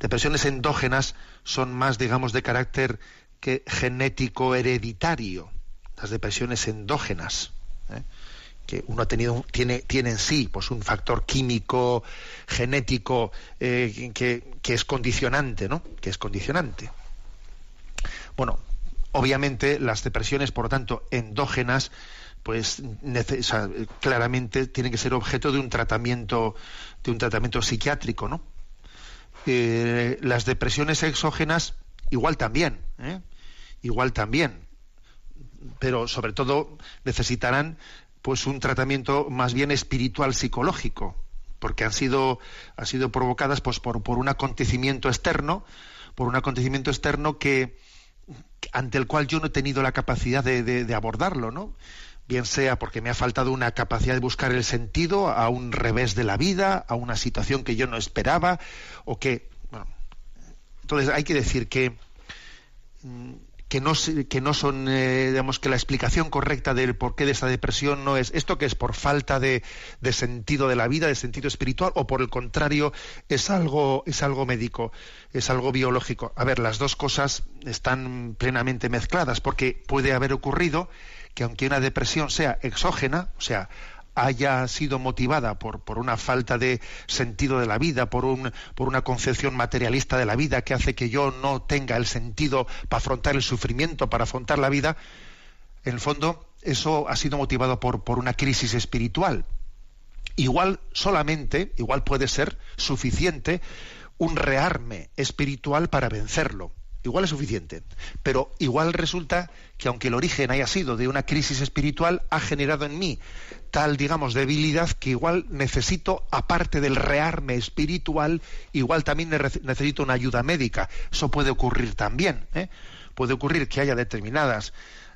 depresiones endógenas son más digamos de carácter que genético hereditario las depresiones endógenas ¿eh? que uno ha tenido tiene tiene en sí pues un factor químico genético eh, que, que, es condicionante no que es condicionante Bueno, obviamente las depresiones, por lo tanto, endógenas, pues claramente tienen que ser objeto de un tratamiento, de un tratamiento psiquiátrico, ¿no? Eh, las depresiones exógenas, igual también, igual también, pero sobre todo necesitarán pues un tratamiento más bien espiritual psicológico, porque han sido, han sido provocadas pues, por, por un acontecimiento externo, por un acontecimiento externo que ante el cual yo no he tenido la capacidad de, de, abordarlo, ¿no? Bien sea porque me ha faltado una capacidad de buscar el sentido a un revés de la vida, a una situación que yo no esperaba, o que, bueno, entonces hay que decir que mm, que no, que no son, eh, digamos, que la explicación correcta del porqué de esa depresión no es esto que es por falta de, de, sentido de la vida, de sentido espiritual, o por el contrario, es algo, es algo médico, es algo biológico. A ver, las dos cosas están plenamente mezcladas, porque puede haber ocurrido que aunque una depresión sea exógena, o sea, haya sido motivada por, por, una falta de sentido de la vida, por, un, por una concepción materialista de la vida que hace que yo no tenga el sentido para afrontar el sufrimiento, para afrontar la vida, en el fondo eso ha sido motivado por, por una crisis espiritual. Igual solamente, igual puede ser suficiente un rearme espiritual para vencerlo igual es suficiente. Pero igual resulta que aunque el origen haya sido de una crisis espiritual, ha generado en mí tal, digamos, debilidad que igual necesito, aparte del rearme espiritual, igual también necesito una ayuda médica. Eso puede ocurrir también. ¿eh? Puede ocurrir que haya determinadas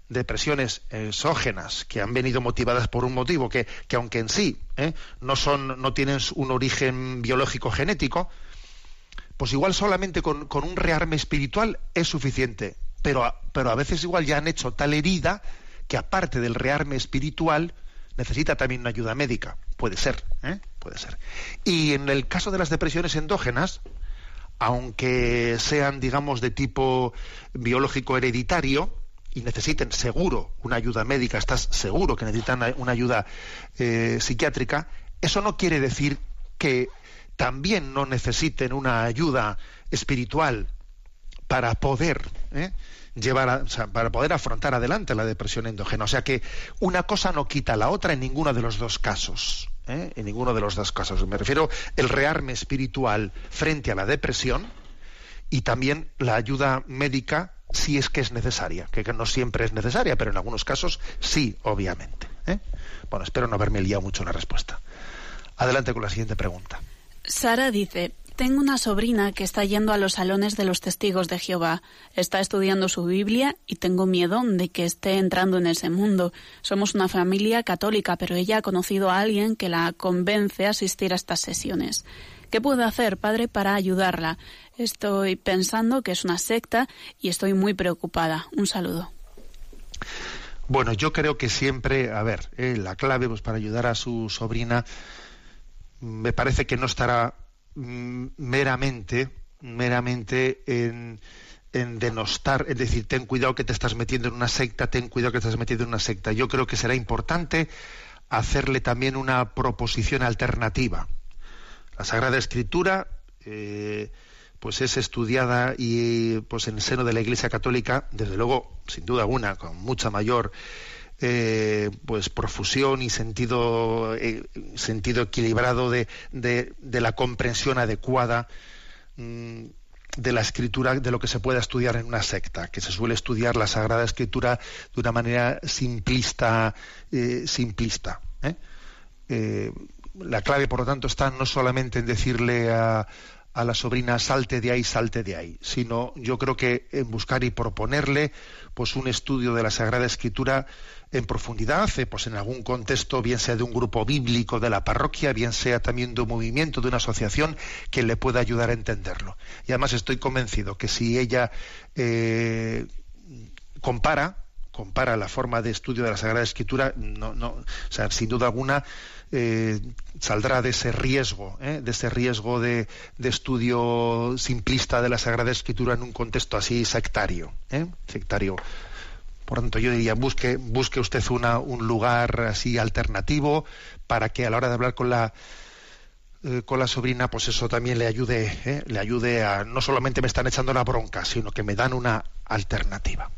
depresiones exógenas que han venido motivadas por un motivo que, que aunque en sí ¿eh? no son no tienen un origen biológico genético pues igual solamente con, un rearme espiritual es suficiente, pero, pero a veces igual ya han hecho tal herida que aparte del rearme espiritual necesita también una ayuda médica. Puede ser, ¿eh? puede ser. Y en el caso de las depresiones endógenas, aunque sean, digamos, de tipo biológico hereditario y necesiten seguro una ayuda médica, estás seguro que necesitan una ayuda eh, psiquiátrica, eso no quiere decir que también no necesiten una ayuda espiritual para poder ¿eh? llevar para poder afrontar adelante la depresión endógena. O sea que una cosa no quita la otra en ninguno de los dos casos. ¿eh? En ninguno de los dos casos. Me refiero el rearme espiritual frente a la depresión y también la ayuda médica si es que es necesaria, que no siempre es necesaria, pero en algunos casos sí, obviamente. ¿eh? Bueno, espero no haberme liado mucho en la respuesta. Adelante con la siguiente pregunta. Sara dice, tengo una sobrina que está yendo a los salones de los testigos de Jehová. Está estudiando su Biblia y tengo miedo de que esté entrando en ese mundo. Somos una familia católica, pero ella ha conocido a alguien que la convence a asistir a estas sesiones. ¿Qué puedo hacer, padre, para ayudarla? Estoy pensando que es una secta y estoy muy preocupada. Un saludo. Bueno, yo creo que siempre, a ver, eh, la clave pues, para ayudar a su sobrina me parece que no estará mm, meramente, meramente en, denostar, es decir, ten cuidado que te estás metiendo en una secta, ten cuidado que te estás metiendo en una secta. Yo creo que será importante hacerle también una proposición alternativa. La Sagrada Escritura, eh, pues es estudiada y pues en el seno de la Iglesia Católica, desde luego, sin duda alguna, con mucha mayor eh, pues profusión y sentido, eh, sentido equilibrado de, de, la comprensión adecuada mm, de la escritura, de lo que se pueda estudiar en una secta, que se suele estudiar la Sagrada Escritura de una manera simplista, eh, simplista. la clave, por lo tanto, está no solamente en decirle a, a la sobrina salte de ahí, salte de ahí, sino yo creo que en buscar y proponerle pues un estudio de la Sagrada Escritura en profundidad, eh, pues en algún contexto, bien sea de un grupo bíblico de la parroquia, bien sea también de un movimiento, de una asociación que le pueda ayudar a entenderlo. Y además estoy convencido que si ella eh, compara, compara la forma de estudio de la Sagrada Escritura, no, no, o sea, sin duda alguna eh, saldrá de ese riesgo, de ese riesgo de, de, estudio simplista de la Sagrada Escritura en un contexto así sectario, sectario por tanto, yo diría, busque, busque usted una, un lugar así alternativo para que a la hora de hablar con la, eh, con la sobrina, pues eso también le ayude, ¿eh? le ayude a no solamente me están echando la bronca, sino que me dan una alternativa.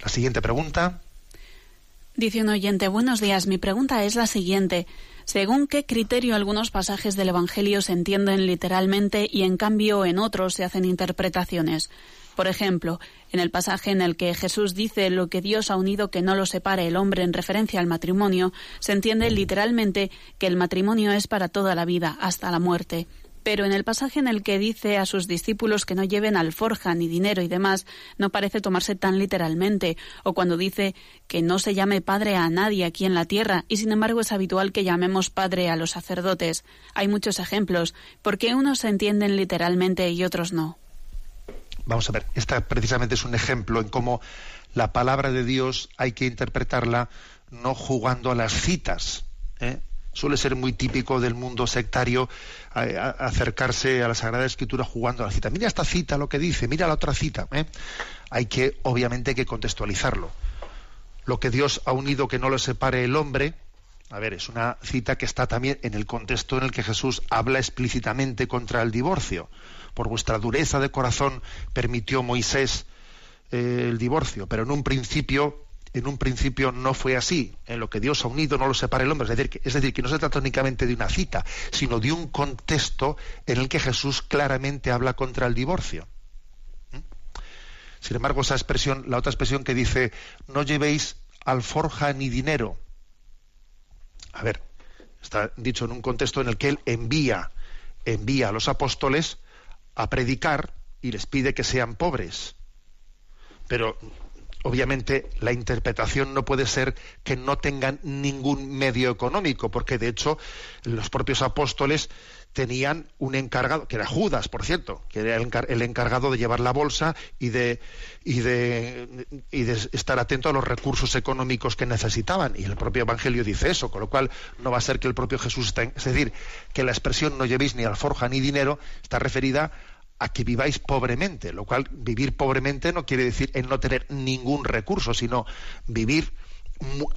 La siguiente pregunta. Dice un oyente, buenos días, mi pregunta es la siguiente. ¿Según qué criterio algunos pasajes del Evangelio se entienden literalmente y en cambio en otros se hacen interpretaciones? Por ejemplo, en el pasaje en el que Jesús dice lo que Dios ha unido que no lo separe el hombre en referencia al matrimonio, se entiende literalmente que el matrimonio es para toda la vida, hasta la muerte. Pero en el pasaje en el que dice a sus discípulos que no lleven alforja ni dinero y demás, no parece tomarse tan literalmente, o cuando dice que no se llame padre a nadie aquí en la tierra, y sin embargo es habitual que llamemos padre a los sacerdotes. Hay muchos ejemplos, porque unos se entienden literalmente y otros no. Vamos a ver, esta precisamente es un ejemplo en cómo la palabra de Dios hay que interpretarla no jugando a las citas. ¿eh? Suele ser muy típico del mundo sectario acercarse a la Sagrada Escritura jugando a la cita. Mira esta cita lo que dice, mira la otra cita. ¿eh? Hay que, obviamente, hay que contextualizarlo. Lo que Dios ha unido que no lo separe el hombre, a ver, es una cita que está también en el contexto en el que Jesús habla explícitamente contra el divorcio. Por vuestra dureza de corazón permitió Moisés eh, el divorcio, pero en un principio en un principio no fue así. En lo que Dios ha unido no lo separa el hombre. Es decir, que, es decir, que no se trata únicamente de una cita, sino de un contexto en el que Jesús claramente habla contra el divorcio. ¿Mm? Sin embargo, esa expresión, la otra expresión que dice, no llevéis alforja ni dinero. A ver, está dicho en un contexto en el que él envía, envía a los apóstoles a predicar y les pide que sean pobres. Pero obviamente la interpretación no puede ser que no tengan ningún medio económico, porque de hecho los propios apóstoles tenían un encargado, que era Judas, por cierto, que era el encargado de llevar la bolsa y de, y de, y de estar atento a los recursos económicos que necesitaban. Y el propio Evangelio dice eso, con lo cual no va a ser que el propio Jesús esté... Es decir, que la expresión no llevéis ni alforja ni dinero está referida que viváis pobremente, lo cual vivir pobremente no quiere decir en no tener ningún recurso, sino vivir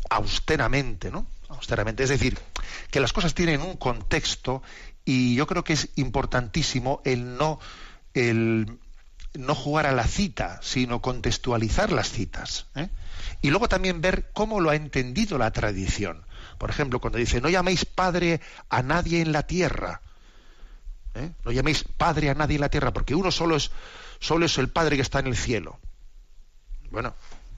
austeramente, ¿no? Austeramente, es decir, que las cosas tienen un contexto y yo creo que es importantísimo el no el no jugar a la cita, sino contextualizar las citas. ¿eh? Y luego también ver cómo lo ha entendido la tradición. Por ejemplo, cuando dice, no llaméis padre a nadie en la tierra, ¿eh? No llaméis padre a nadie en la tierra, porque uno solo es, solo es el Padre que está en el cielo. Bueno,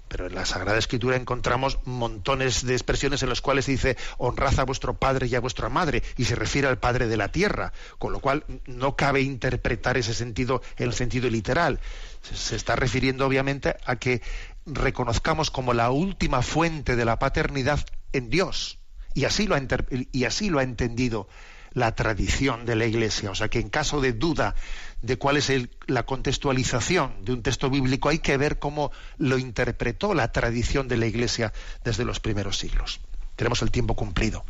pero en la Sagrada Escritura encontramos montones de expresiones en las cuales dice honrad a vuestro padre y a vuestra madre y se refiere al padre de la tierra, con lo cual no cabe interpretar ese sentido en el sentido literal. Se está refiriendo obviamente a que reconozcamos como la última fuente de la paternidad en Dios y así lo ha, y así lo ha entendido la tradición de la Iglesia. O sea que en caso de duda de cuál es la contextualización de un texto bíblico, hay que ver cómo lo interpretó la tradición de la Iglesia desde los primeros siglos. Tenemos el tiempo cumplido.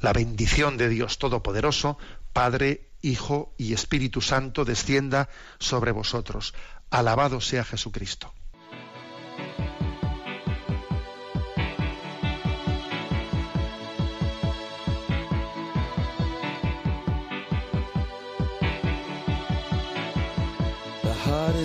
La bendición de Dios Todopoderoso, Padre, Hijo y Espíritu Santo, descienda sobre vosotros. Alabado sea Jesucristo.